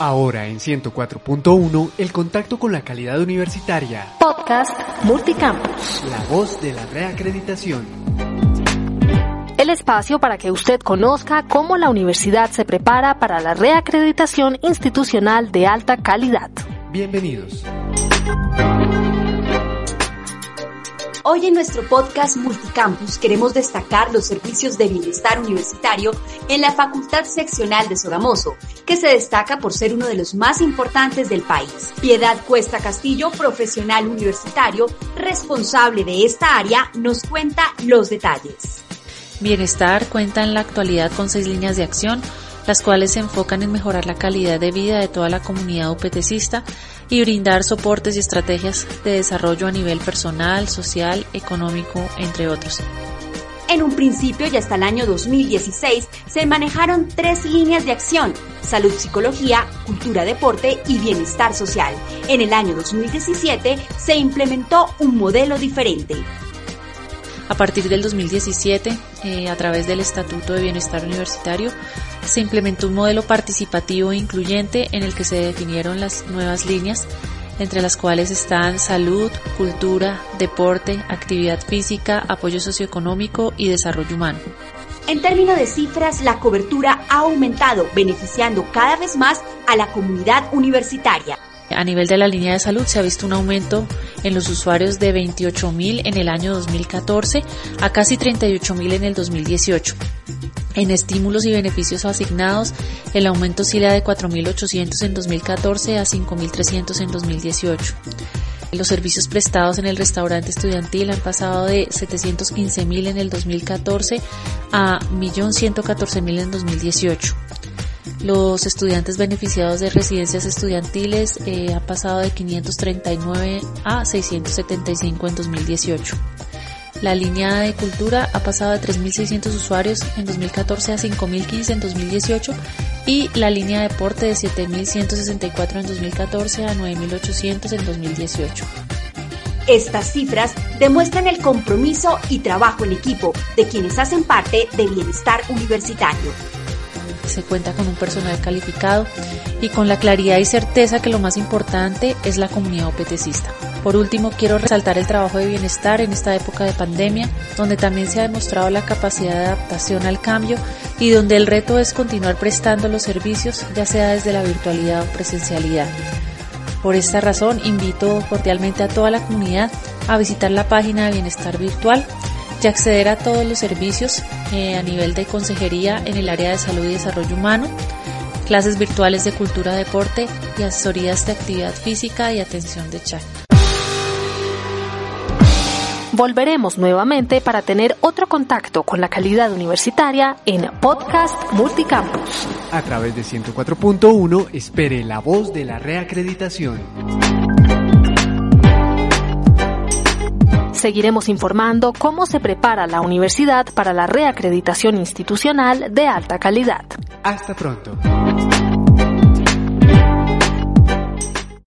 Ahora en 104.1, el contacto con la calidad universitaria. Podcast Multicampus. La voz de la reacreditación. El espacio para que usted conozca cómo la universidad se prepara para la reacreditación institucional de alta calidad. Bienvenidos. Hoy en nuestro podcast Multicampus queremos destacar los servicios de bienestar universitario en la Facultad Seccional de Sogamoso, que se destaca por ser uno de los más importantes del país. Piedad Cuesta Castillo, profesional universitario, responsable de esta área, nos cuenta los detalles. Bienestar cuenta en la actualidad con seis líneas de acción, las cuales se enfocan en mejorar la calidad de vida de toda la comunidad UPTCista y brindar soportes y estrategias de desarrollo a nivel personal, social, económico, entre otros. En un principio y hasta el año 2016 se manejaron tres líneas de acción, salud, psicología, cultura, deporte y bienestar social. En el año 2017 se implementó un modelo diferente. A partir del 2017, eh, a través del Estatuto de Bienestar Universitario, se implementó un modelo participativo e incluyente en el que se definieron las nuevas líneas, entre las cuales están salud, cultura, deporte, actividad física, apoyo socioeconómico y desarrollo humano. En términos de cifras, la cobertura ha aumentado, beneficiando cada vez más a la comunidad universitaria. A nivel de la línea de salud se ha visto un aumento en los usuarios de 28.000 en el año 2014 a casi 38.000 en el 2018. En estímulos y beneficios asignados, el aumento oscila de 4.800 en 2014 a 5.300 en 2018. Los servicios prestados en el restaurante estudiantil han pasado de 715.000 en el 2014 a 1.114.000 en 2018. Los estudiantes beneficiados de residencias estudiantiles eh, han pasado de 539 a 675 en 2018. La línea de cultura ha pasado de 3.600 usuarios en 2014 a 5.015 en 2018 y la línea de deporte de 7.164 en 2014 a 9.800 en 2018. Estas cifras demuestran el compromiso y trabajo en equipo de quienes hacen parte de Bienestar Universitario se cuenta con un personal calificado y con la claridad y certeza que lo más importante es la comunidad OPTCista. Por último, quiero resaltar el trabajo de bienestar en esta época de pandemia, donde también se ha demostrado la capacidad de adaptación al cambio y donde el reto es continuar prestando los servicios, ya sea desde la virtualidad o presencialidad. Por esta razón, invito cordialmente a toda la comunidad a visitar la página de Bienestar Virtual y acceder a todos los servicios eh, a nivel de consejería en el área de salud y desarrollo humano, clases virtuales de cultura, deporte y asesorías de actividad física y atención de chat. Volveremos nuevamente para tener otro contacto con la calidad universitaria en Podcast Multicampus. A través de 104.1 espere la voz de la reacreditación. Seguiremos informando cómo se prepara la universidad para la reacreditación institucional de alta calidad. Hasta pronto.